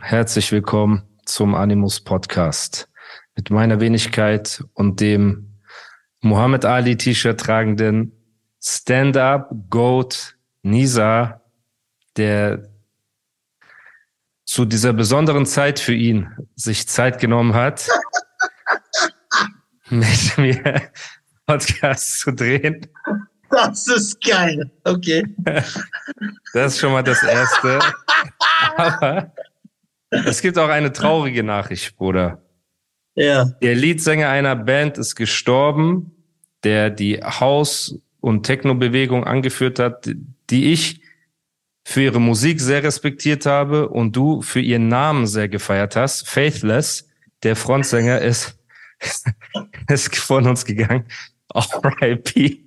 Herzlich willkommen zum Animus Podcast mit meiner Wenigkeit und dem Muhammad Ali T-Shirt tragenden Stand-up Goat Nisa, der zu dieser besonderen Zeit für ihn sich Zeit genommen hat, mit mir Podcast zu drehen. Das ist geil. Okay. Das ist schon mal das Erste. Aber es gibt auch eine traurige Nachricht, Bruder. Ja. Der Leadsänger einer Band ist gestorben, der die Haus- und Techno-Bewegung angeführt hat, die ich für ihre Musik sehr respektiert habe und du für ihren Namen sehr gefeiert hast. Faithless, der Frontsänger, ist, ist von uns gegangen. R.I.P.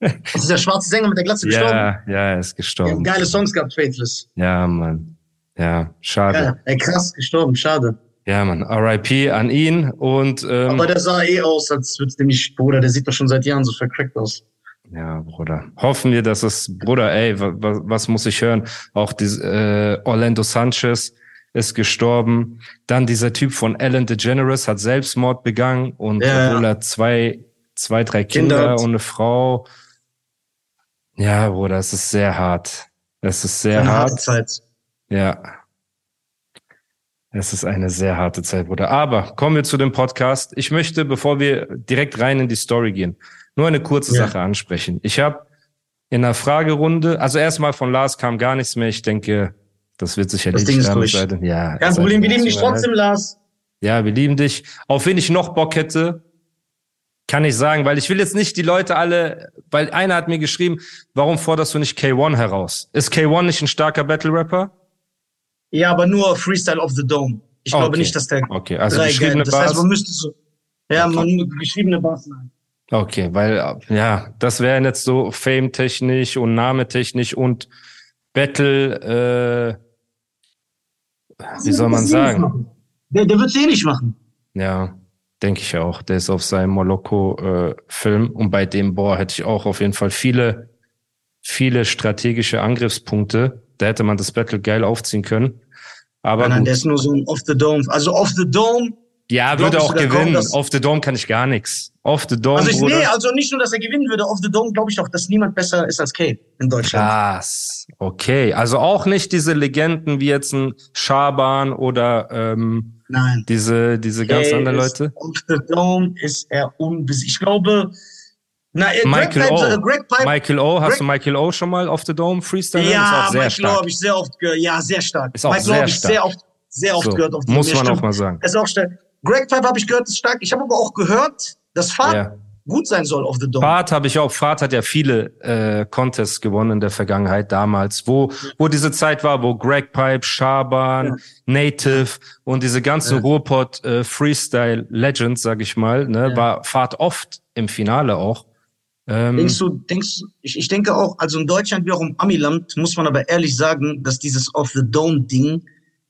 Das ist der schwarze Sänger mit der Glatze gestorben. Ja, ja, er ist gestorben. geile Songs gehabt, Faithless. Ja, Mann. Ja, schade. Ja, ey, krass, gestorben, schade. Ja, Mann. R.I.P. an ihn und ähm, Aber der sah eh aus, als würde nicht, Bruder, der sieht doch schon seit Jahren so vercrackt aus. Ja, Bruder. Hoffen wir, dass es, Bruder, ey, was, was muss ich hören? Auch die, äh, Orlando Sanchez ist gestorben. Dann dieser Typ von Ellen DeGeneres hat Selbstmord begangen und Ja, obwohl er zwei, zwei, drei Kinder, Kinder und eine Frau. Ja, Bruder, es ist sehr hart. Es ist sehr Eine harte hart. Zeit. Ja. Es ist eine sehr harte Zeit, Bruder. Aber kommen wir zu dem Podcast. Ich möchte, bevor wir direkt rein in die Story gehen, nur eine kurze Ja. Sache ansprechen. Ich habe in der Fragerunde, also erstmal von Lars kam gar nichts mehr. Ich denke, das wird sich Das erledigt Ding ist durch. denn- Ja, Kein Problem, wir lieben dich trotzdem, Lars. Ja, wir lieben dich. Auf wen ich noch Bock hätte, kann ich sagen, weil ich will jetzt nicht die Leute alle, weil einer hat mir geschrieben, warum forderst du nicht K1 heraus? Ist K1 nicht ein starker Battle-Rapper? Ja, aber nur Freestyle of the Dome. Ich Okay. glaube nicht, dass der Okay, also drei geschriebene geil- Das heißt, Bars. man müsste so, ja, man, geschriebene Bars, nein. Okay, weil äh, ja, das wären jetzt so Fame-technisch und Name-technisch und Battle, äh, wie soll man Das wird sagen? Der, der wird's eh nicht machen. Ja, denke ich auch. Der ist auf seinem Moloko-Film und bei dem, boah, hätte ich auch auf jeden Fall viele, viele strategische Angriffspunkte. Da hätte man das Battle geil aufziehen können. Aber Nein, nein, der ist nur so ein Off the Dome. Also Off the Dome. ja, würde auch kommt, gewinnen. dass- Auf The Dome kann ich gar nichts. Auf The Dome, Also ich, Bruder. nee, also nicht nur, dass er gewinnen würde. Off the Dome glaube ich doch, dass niemand besser ist als Kate in Deutschland. Krass. Okay. Also auch nicht diese Legenden wie jetzt ein Schaban oder ähm, Nein. diese, diese ganz anderen Leute. Off the Dome ist er unbesiegt. Ich glaube, na, äh, Michael Greg O. Pipe, äh, Greg Pipe, Michael O. Hast Greg- du Michael O. schon mal auf The Dome Freestyle? ja, Michael O habe ich sehr oft gehört. Ja, sehr stark. Ist auch Michael O habe ich stark. sehr oft, sehr oft So, gehört. Auf muss man auch mal sagen. Ist auch stark. Greg Pipe habe ich gehört, ist stark. Ich habe aber auch gehört, dass Fahrt Ja. gut sein soll auf the Dome. Fahrt habe ich auch. Fahrt hat ja viele äh, Contests gewonnen in der Vergangenheit damals, wo wo diese Zeit war, wo Greg Pipe, Schaban, Ja. Native und diese ganzen Ja. Ruhrpott äh, Freestyle Legends, sag ich mal, ne, war Fahrt oft im Finale auch. Ähm, Denkst du, denkst, ich, ich denke auch, also in Deutschland wie auch im Amiland, muss man aber ehrlich sagen, dass dieses Off the Dome Ding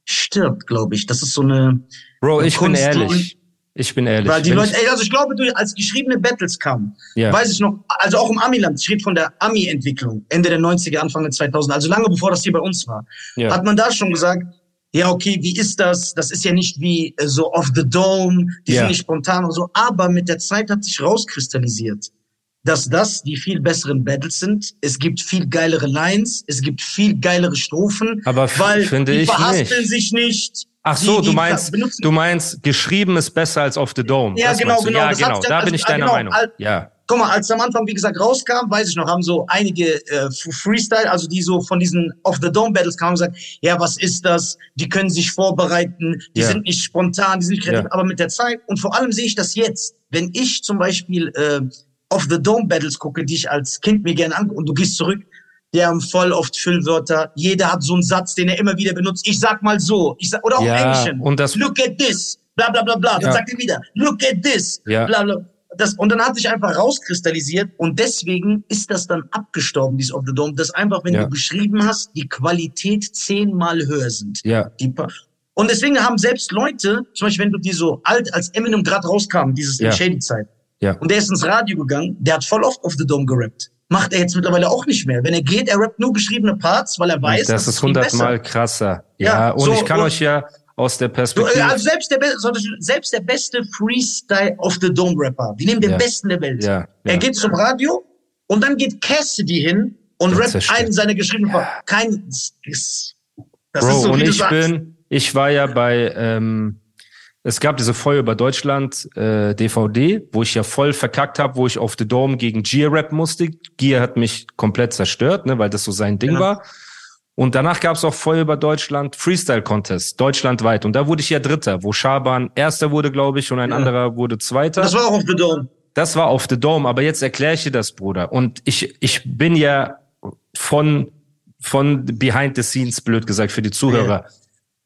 stirbt, glaube ich. Das ist so eine, Bro, ich bin Kunst- ehrlich. Ich bin ehrlich. weil die Wenn Leute, ich, ey, also ich glaube, du, als geschriebene Battles kamen, ja. weiß ich noch, also auch im Amiland, ich rede von der Ami-Entwicklung, Ende der 90er, Anfang der 2000er, also lange bevor das hier bei uns war, ja. hat man da schon gesagt, ja, okay, wie ist das? Das ist ja nicht wie äh, so off the dome, die Ja. sind nicht spontan und so. Aber mit der Zeit hat sich rauskristallisiert, dass das die viel besseren Battles sind. Es gibt viel geilere Lines, es gibt viel geilere Strophen, Aber weil finde die ich verhaspeln nicht. sich nicht. Ach die- so, du meinst, du meinst, geschrieben ist besser als auf the Dome. Ja, Das genau, genau, Ja, genau. Da ja- bin also, ich deiner genau, Meinung. al- Ja. Guck mal, als am Anfang, wie gesagt, rauskam, weiß ich noch, haben so einige äh, Freestyle, also die so von diesen Off the Dome Battles kamen und gesagt, ja, was ist das? Die können sich vorbereiten, die Ja. sind nicht spontan, die sind nicht kreativ. Ja. Aber mit der Zeit und vor allem sehe ich das jetzt, wenn ich zum Beispiel äh, Off the Dome Battles gucke, die ich als Kind mir gerne angucke und du gehst zurück, die haben voll oft Füllwörter. Jeder hat so einen Satz, den er immer wieder benutzt. Ich sag mal so. Ich sag, oder auch Ja, Englischen. und das- Look at this. Bla bla bla bla. Dann Ja. sagt er wieder, look at this. Ja. Bla bla. Das, und dann hat sich einfach rauskristallisiert und deswegen ist das dann abgestorben, dieses Of the Dome, dass einfach, wenn Ja. du geschrieben hast, die Qualität zehnmal höher sind. Ja, Die und deswegen haben selbst Leute, zum Beispiel, wenn du die so alt, als Eminem gerade rauskam, dieses Ja. Shady-Zeit, ja. und der ist ins Radio gegangen, der hat voll oft auf The Dome gerappt. Macht er jetzt mittlerweile auch nicht mehr. Wenn er geht, er rappt nur geschriebene Parts, weil er weiß, das ist viel hundertmal krasser. Ja, Ja, und so, ich kann und- euch ja aus der Du, Perspektive. äh, also selbst der, be- selbst der beste Freestyle of the Dome Rapper, die nehmen den Ja. besten der Welt. Ja, Er geht zum Radio und dann geht Cassidy hin und rappt einen seiner geschriebenen Parts. Kein, das ist das Bro, ist so, und ich sagst. bin, ich war ja bei, ähm, es gab diese Feuer über Deutschland äh, DVD, wo ich ja voll verkackt habe, wo ich auf The Dome gegen Gier rappen musste. Gier hat mich komplett zerstört, ne, weil das so sein Ding Ja. war. Und danach gab es auch Feuer über Deutschland Freestyle Contest, deutschlandweit. Und da wurde ich ja Dritter, wo Schaban Erster wurde, glaube ich, und ein Ja. anderer wurde Zweiter. Das war auch auf The Dome. Das war auf The Dome, aber jetzt erkläre ich dir das, Bruder. Und ich, ich bin ja von, von behind the scenes, blöd gesagt, für die Zuhörer.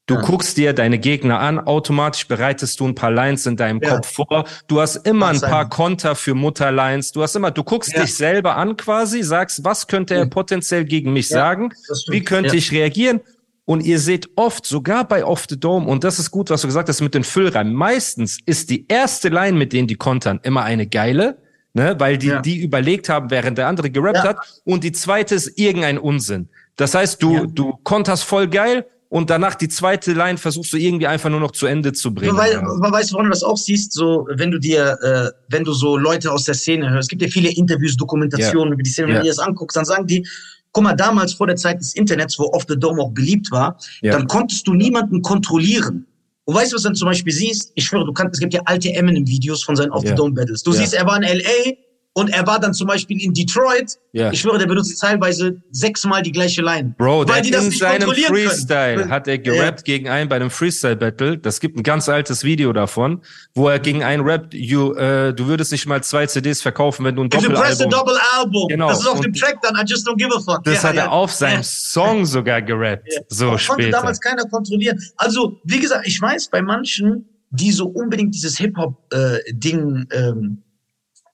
Du Ja. guckst dir deine Gegner an, automatisch bereitest du ein paar Lines in deinem Ja. Kopf vor. Du hast immer ein paar. Konter für Mutterlines. Du hast immer, du guckst Ja. dich selber an quasi, sagst, was könnte er potenziell gegen mich sagen? Wie könnte ich reagieren? Und ihr seht oft, sogar bei Off the Dome, und das ist gut, was du gesagt hast mit den Füllreimen. Meistens ist die erste Line, mit denen die kontern, immer eine geile, ne, weil die, die überlegt haben, während der andere gerappt hat. Und die zweite ist irgendein Unsinn. Das heißt, du, du konterst voll geil und danach die zweite Line versuchst du irgendwie einfach nur noch zu Ende zu bringen. Weil, weil, weißt du, warum du das auch siehst? So, wenn du dir, äh, wenn du so Leute aus der Szene hörst, es gibt ja viele Interviews, Dokumentationen über die Szene, wenn Ja. du dir das anguckst, dann sagen die, guck mal, damals vor der Zeit des Internets, wo Off the Dome auch beliebt war, Ja. dann konntest du niemanden kontrollieren. Und weißt du, was du dann zum Beispiel siehst? Ich schwöre, du kannst, es gibt ja alte Eminem-Videos von seinen Off the Dome Battles. Du Ja. siehst, er war in L.A., und er war dann zum Beispiel in Detroit. Ja. Ich schwöre, der benutzt teilweise sechsmal die gleiche Line. Bro, der weil hat die das in nicht seinem kontrollieren können. Freestyle hat er gerappt gegen einen bei einem Freestyle-Battle. Das gibt ein ganz altes Video davon, wo er gegen einen rappt, you, äh, du würdest nicht mal zwei CDs verkaufen, wenn du ein If you press a Doppelalbum... double album. Genau. Das ist auf Und dem Track dann, I just don't give a fuck. Das Ja, hat er ja. auf seinem. Song sogar gerappt, Ja. so Das konnte später. damals keiner kontrollieren. Also, wie gesagt, ich weiß, bei manchen, die so unbedingt dieses Hip-Hop-Ding, ähm,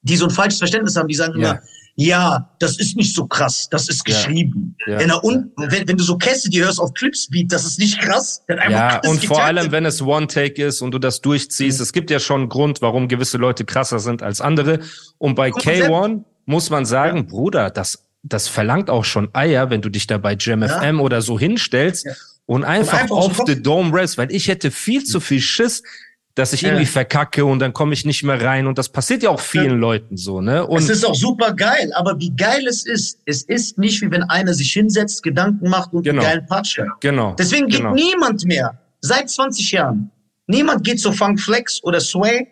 die so ein falsches Verständnis haben, die sagen Ja. immer, ja, das ist nicht so krass, das ist Ja. geschrieben. Ja. Wenn, er un wenn, wenn du so Cassidy hörst auf Clipspeed, das ist nicht krass. Hat einfach Ja, und vor allem, wenn es One-Take ist und du das durchziehst, Mhm. es gibt ja schon einen Grund, warum gewisse Leute krasser sind als andere. Und bei Guck mal, K1 muss man sagen, Bruder, das, das verlangt auch schon Eier, wenn du dich da bei Jam Ja. FM oder so hinstellst Ja. und einfach, einfach aus dem auf Kopf- the Dome rest, weil ich hätte viel zu viel Schiss, dass ich Ja. irgendwie verkacke und dann komme ich nicht mehr rein. Und das passiert ja auch vielen Ja. Leuten so, ne? Es Und ist auch super geil, aber wie geil es ist, es ist nicht wie wenn einer sich hinsetzt, Gedanken macht und Genau. einen geilen Part schreibt. genau. Deswegen geht genau. niemand mehr, seit 20 Jahren, niemand geht zu Funk Flex oder Sway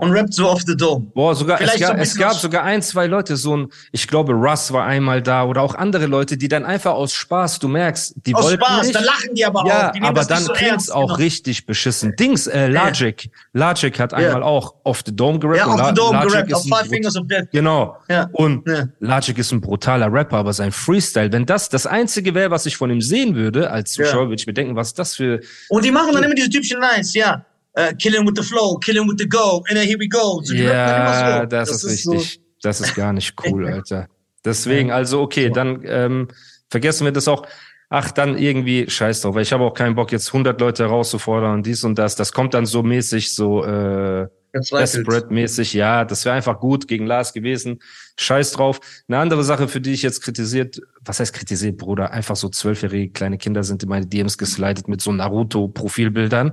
und rappt so off the Dome. Boah, sogar, es, Vielleicht so gab, ein es gab aus- sogar ein, zwei Leute, so ein, ich glaube, Russ war einmal da oder auch andere Leute, die dann einfach aus Spaß, du merkst, die Aus wollten Spaß, nicht. da lachen die aber ja, auch. Die aber dann so klingt's auch genau. richtig beschissen. Dings, äh, Logic. Logic hat Ja. einmal auch off the Dome gerappt. Ja, La- the Dome Logic gerappt, ist auf Five Fingers of Death. Genau. Ja. Und Ja. Logic ist ein brutaler Rapper, aber sein Freestyle, wenn das das einzige wäre, was ich von ihm sehen würde, als Zuschauer, Ja. würde ich mir denken, was das für, Und die machen dann immer diese typischen Lines, ja. Uh, killing with the flow, killing with the go, and then here we go. So, Ja, so. das, ist so- richtig. Das ist gar nicht cool, Alter. Deswegen, also okay, dann ähm, vergessen wir das auch. Ach, dann irgendwie, scheiß drauf, weil ich habe auch keinen Bock, jetzt 100 Leute herauszufordern und dies und das. Das kommt dann so mäßig, so äh. Desperate-mäßig. Ja, das wäre einfach gut gegen Lars gewesen. Scheiß drauf. Eine andere Sache, für die ich jetzt kritisiert, was heißt kritisiert, Bruder? Einfach so zwölfjährige kleine Kinder sind in meine DMs geslidet mit so Naruto-Profilbildern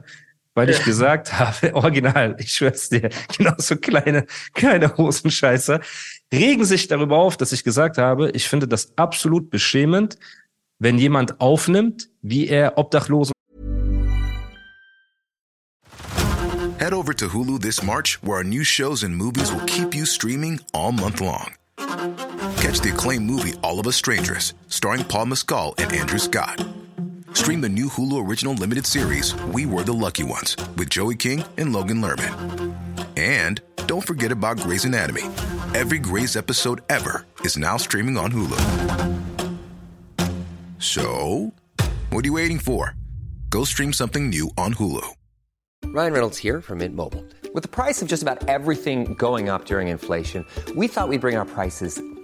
weil ich gesagt habe, original, ich schwör's dir, genau so kleine, kleine Hosenscheißer, regen sich darüber auf, dass ich gesagt habe, ich finde das absolut beschämend, wenn jemand aufnimmt, wie er Obdachlosen Head over to Hulu this March, where our new shows and movies will keep you streaming all month long. Catch the acclaimed movie All of Us Strangers, starring Paul Mescal and Andrew Scott. Stream the new Hulu original limited series We Were the Lucky Ones with Joey King and Logan Lerman. And don't forget about Grey's Anatomy. Every Grey's episode ever is now streaming on Hulu. So, what are you waiting for? Go stream something new on Hulu. Ryan Reynolds here from Mint Mobile. With the price of just about everything going up during inflation, we thought we'd bring our prices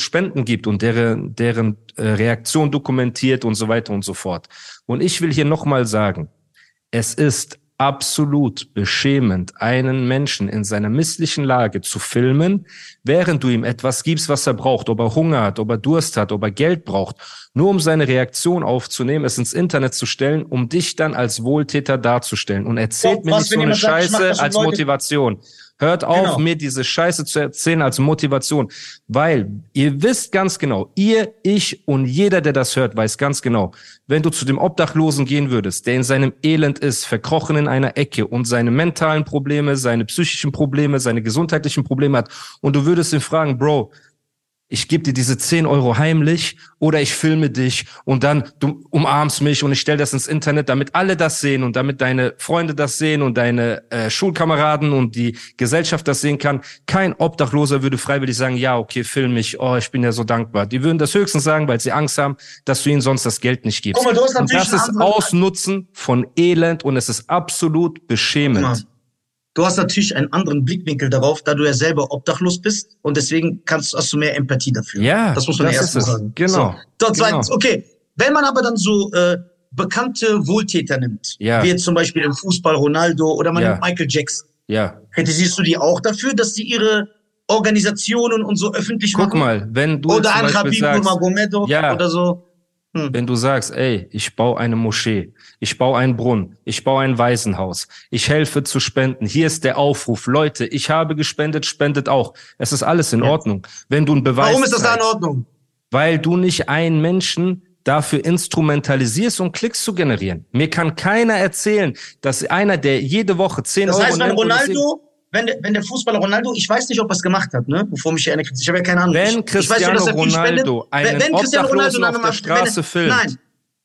Spenden gibt und deren, deren äh, Reaktion dokumentiert und so weiter und so fort. Und ich will hier nochmal sagen, es ist absolut beschämend, einen Menschen in seiner misslichen Lage zu filmen, während du ihm etwas gibst, was er braucht, ob er Hunger hat, ob er Durst hat, ob er Geld braucht, nur um seine Reaktion aufzunehmen, es ins Internet zu stellen, um dich dann als Wohltäter darzustellen. Und erzählt Ja, mir nicht so eine sagt, Scheiße als Leute- Motivation. Hört auf, Genau. mir diese Scheiße zu erzählen als Motivation, weil ihr wisst ganz genau, ihr, ich und jeder, der das hört, weiß ganz genau, wenn du zu dem Obdachlosen gehen würdest, der in seinem Elend ist, verkrochen in einer Ecke und seine mentalen Probleme, seine psychischen Probleme, seine gesundheitlichen Probleme hat und du würdest ihn fragen, Bro, ich gebe dir diese 10 Euro heimlich oder ich filme dich und dann du umarmst mich und ich stelle das ins Internet, damit alle das sehen und damit deine Freunde das sehen und deine äh, Schulkameraden und die Gesellschaft das sehen kann. Kein Obdachloser würde freiwillig sagen, ja, okay, film mich, oh, ich bin ja so dankbar. Die würden das höchstens sagen, weil sie Angst haben, dass du ihnen sonst das Geld nicht gibst. Mal, du hast und das ist Ausnutzen von Elend und es ist absolut beschämend. Guck mal, Du hast natürlich einen anderen Blickwinkel darauf, da du ja selber obdachlos bist und deswegen kannst, hast du mehr Empathie dafür. Ja, das muss man das erstmal es. sagen. Genau. So, zweitens, Genau. okay. Wenn man aber dann so äh, bekannte Wohltäter nimmt, Ja. wie jetzt zum Beispiel im Fußball Ronaldo oder man Ja. nimmt Michael Jackson, Ja. kritisierst du die auch dafür, dass sie ihre Organisationen und so öffentlich Guck machen? mal, wenn du oder ein Habib sagst, Nurmagomedov Ja. oder so. Hm. Wenn du sagst, ey, ich baue eine Moschee, ich baue einen Brunnen, ich baue ein Waisenhaus, ich helfe zu spenden, hier ist der Aufruf, Leute, ich habe gespendet, spendet auch. Es ist alles in Ordnung. Wenn du einen Beweis Warum ist das da in Ordnung? Weil du nicht einen Menschen dafür instrumentalisierst, um Klicks zu generieren. Mir kann keiner erzählen, dass einer, der jede Woche 10 Das Euro heißt, wenn Ronaldo, wenn der, wenn der Fußballer Ronaldo, ich weiß nicht, ob er es gemacht hat, ne? Bevor mich hier einer kritisiert. Ich habe ja keine Ahnung. Wenn ich, ich weiß Cristiano. Ronaldo einen wenn Cristiano Ronaldo auf der Straße wenn, filmt. Nein,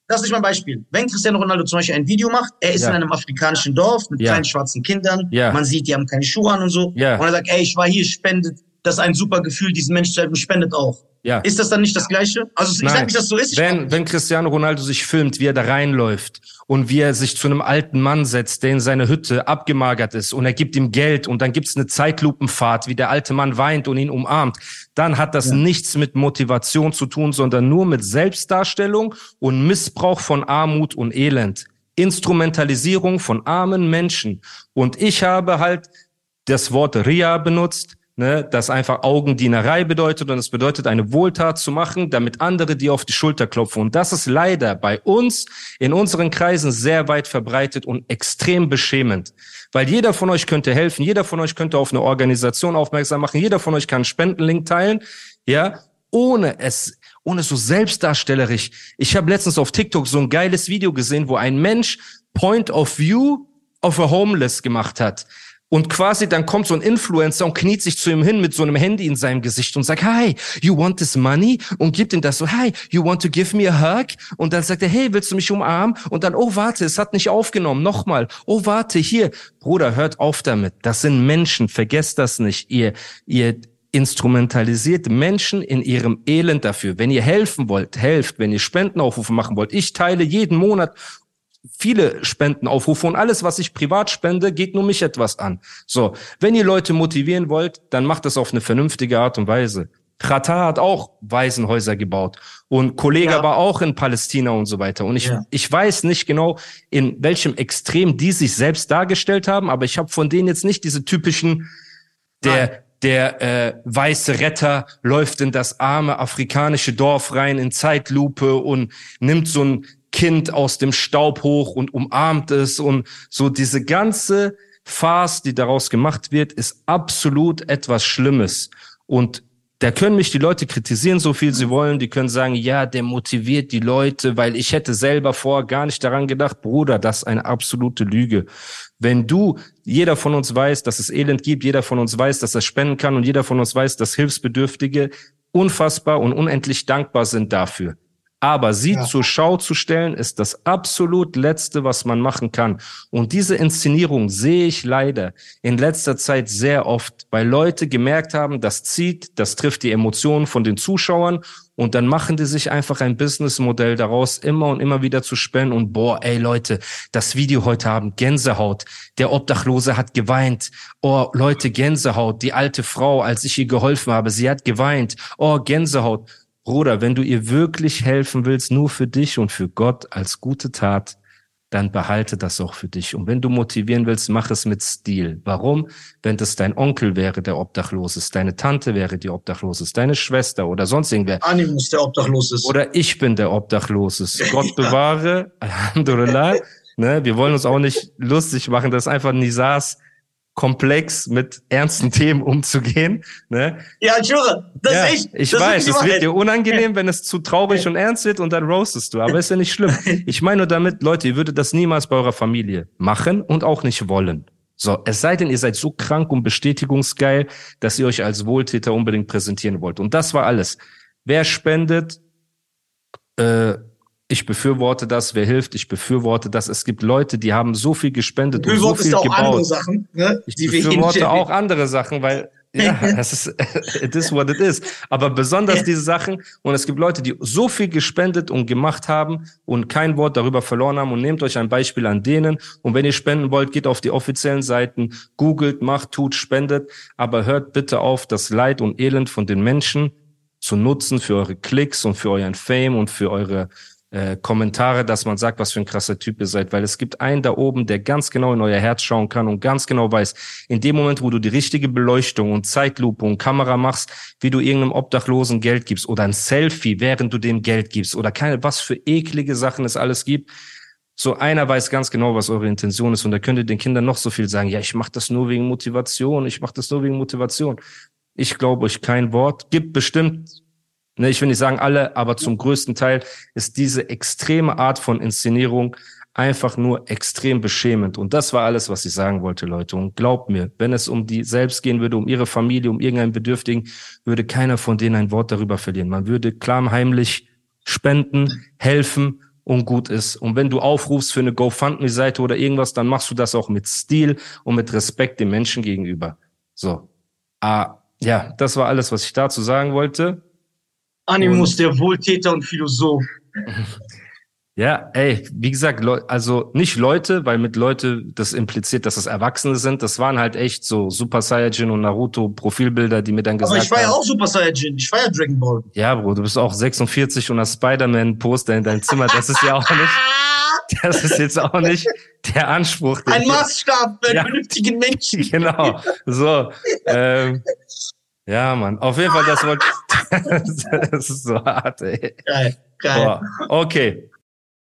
das ist nicht mein Beispiel. Wenn Cristiano Ronaldo zum Beispiel ein Video macht, er ist Ja. in einem afrikanischen Dorf mit Ja. kleinen schwarzen Kindern, Ja. man sieht, die haben keine Schuhe an und so, Ja. und er sagt, ey, ich war hier, spendet, das ist ein super Gefühl, diesen Menschen zu helfen, spendet auch. Ja. Ist das dann nicht das Gleiche? Also ich sag nicht, dass so ist. Wenn, wenn Cristiano Ronaldo sich filmt, wie er da reinläuft und wie er sich zu einem alten Mann setzt, der in seiner Hütte abgemagert ist und er gibt ihm Geld und dann gibt's eine Zeitlupenfahrt, wie der alte Mann weint und ihn umarmt, dann hat das nichts mit Motivation zu tun, sondern nur mit Selbstdarstellung und Missbrauch von Armut und Elend. Instrumentalisierung von armen Menschen. Und ich habe halt das Wort Ria benutzt, ne, das einfach Augendienerei bedeutet und es bedeutet, eine Wohltat zu machen, damit andere dir auf die Schulter klopfen. Und das ist leider bei uns in unseren Kreisen sehr weit verbreitet und extrem beschämend. Weil jeder von euch könnte helfen, jeder von euch könnte auf eine Organisation aufmerksam machen, jeder von euch kann einen Spendenlink teilen, ja, ohne es, ohne so selbstdarstellerisch. Ich habe letztens auf TikTok so ein geiles Video gesehen, wo ein Mensch Point of View of a Homeless gemacht hat. Und quasi dann kommt so ein Influencer und kniet sich zu ihm hin mit so einem Handy in seinem Gesicht und sagt, hi, you want this money? Und gibt ihm das so, hi, you want to give me a hug? Und dann sagt er, hey, willst du mich umarmen? Und dann, oh, warte, es hat nicht aufgenommen. Nochmal. Oh, warte, hier. Bruder, hört auf damit. Das sind Menschen. Vergesst das nicht. Ihr, ihr instrumentalisiert Menschen in ihrem Elend dafür. Wenn ihr helfen wollt, helft. Wenn ihr Spendenaufrufe machen wollt. Ich teile jeden Monat viele Spendenaufrufe und alles, was ich privat spende, geht nur mich etwas an. So, wenn ihr Leute motivieren wollt, dann macht das auf eine vernünftige Art und Weise. Qatar hat auch Waisenhäuser gebaut und Kollege Ja. aber auch in Palästina und so weiter. Und ich, Ja. ich weiß nicht genau, in welchem Extrem die sich selbst dargestellt haben, aber ich habe von denen jetzt nicht diese typischen, der, der äh, weiße Retter läuft in das arme afrikanische Dorf rein in Zeitlupe und nimmt so ein Kind aus dem Staub hoch und umarmt es und so diese ganze Farce, die daraus gemacht wird, ist absolut etwas Schlimmes. Und da können mich die Leute kritisieren, so viel sie wollen. Die können sagen, ja, der motiviert die Leute, weil ich hätte selber vorher gar nicht daran gedacht. Bruder, das ist eine absolute Lüge. Wenn du, jeder von uns weiß, dass es Elend gibt, jeder von uns weiß, dass er spenden kann und jeder von uns weiß, dass Hilfsbedürftige unfassbar und unendlich dankbar sind dafür. Aber sie ja. zur Schau zu stellen, ist das absolut Letzte, was man machen kann. Und diese Inszenierung sehe ich leider in letzter Zeit sehr oft, weil Leute gemerkt haben, das zieht, das trifft die Emotionen von den Zuschauern und dann machen die sich einfach ein Businessmodell daraus, immer und immer wieder zu spenden und boah, ey Leute, das Video heute Abend, Gänsehaut, der Obdachlose hat geweint, oh Leute, Gänsehaut, die alte Frau, als ich ihr geholfen habe, sie hat geweint, oh Gänsehaut. Bruder, wenn du ihr wirklich helfen willst, nur für dich und für Gott als gute Tat, dann behalte das auch für dich. Und wenn du motivieren willst, mach es mit Stil. Warum? Wenn das dein Onkel wäre, der obdachlos ist, deine Tante wäre, die obdachlos ist, deine Schwester oder sonst irgendwer. Animus, der obdachlos ist. Oder ich bin der obdachlos ist. Gott bewahre. Alhamdulillah. Ne, wir wollen uns auch nicht lustig machen, das ist einfach Nisas komplex mit ernsten Themen umzugehen. Ne? Ja, ich höre, das ja, ist echt. Ich weiß, es wird dir unangenehm, wenn es zu traurig und ernst wird und dann roastest du. Aber ist ja nicht schlimm. Ich meine nur damit, Leute, ihr würdet das niemals bei eurer Familie machen und auch nicht wollen. So, es sei denn, ihr seid so krank und bestätigungsgeil, dass ihr euch als Wohltäter unbedingt präsentieren wollt. Und das war alles. Wer spendet, äh, ich befürworte das, wer hilft, ich befürworte das. Es gibt Leute, die haben so viel gespendet und so viel auch gebaut. Andere Sachen, ne? Ich die befürworte auch andere Sachen, weil ja, es ist it is what it is. Aber besonders diese Sachen und es gibt Leute, die so viel gespendet und gemacht haben und kein Wort darüber verloren haben und nehmt euch ein Beispiel an denen und wenn ihr spenden wollt, geht auf die offiziellen Seiten, googelt, macht, tut, spendet, aber hört bitte auf, das Leid und Elend von den Menschen zu nutzen für eure Klicks und für euren Fame und für eure äh, Kommentare, dass man sagt, was für ein krasser Typ ihr seid, weil es gibt einen da oben, der ganz genau in euer Herz schauen kann und ganz genau weiß, in dem Moment, wo du die richtige Beleuchtung und Zeitlupe und Kamera machst, wie du irgendeinem Obdachlosen Geld gibst oder ein Selfie, während du dem Geld gibst oder keine, was für eklige Sachen es alles gibt. So einer weiß ganz genau, was eure Intention ist und da könnt ihr den Kindern noch so viel sagen, ja, ich mache das nur wegen Motivation, ich mache das nur wegen Motivation. Ich glaube euch kein Wort. Gibt bestimmt Ne, ich will nicht sagen alle, aber zum größten Teil ist diese extreme Art von Inszenierung einfach nur extrem beschämend. Und das war alles, was ich sagen wollte, Leute. Und glaubt mir, wenn es um die selbst gehen würde, um ihre Familie, um irgendeinen Bedürftigen, würde keiner von denen ein Wort darüber verlieren. Man würde klammheimlich spenden, helfen und gut ist. Und wenn du aufrufst für eine GoFundMe-Seite oder irgendwas, dann machst du das auch mit Stil und mit Respekt dem Menschen gegenüber. So. Ah, ja, das war alles, was ich dazu sagen wollte. Animus, und, der Wohltäter und Philosoph. Ja, ey, wie gesagt, also nicht Leute, weil mit Leute das impliziert, dass das Erwachsene sind. Das waren halt echt so Super Saiyajin und Naruto Profilbilder, die mir dann gesagt haben. Aber ich war ja auch Super Saiyajin. Ich war ja Dragon Ball. Ja, Bro, du bist auch 46 und hast Spider-Man Poster in deinem Zimmer. Das ist ja auch nicht, das ist jetzt auch nicht der Anspruch. Ein Maßstab für einen ja, vernünftigen Menschen. Genau. So, ähm, ja, Mann. Auf jeden Fall, das wollte das ist so hart, ey. Geil, geil. Boah. Okay.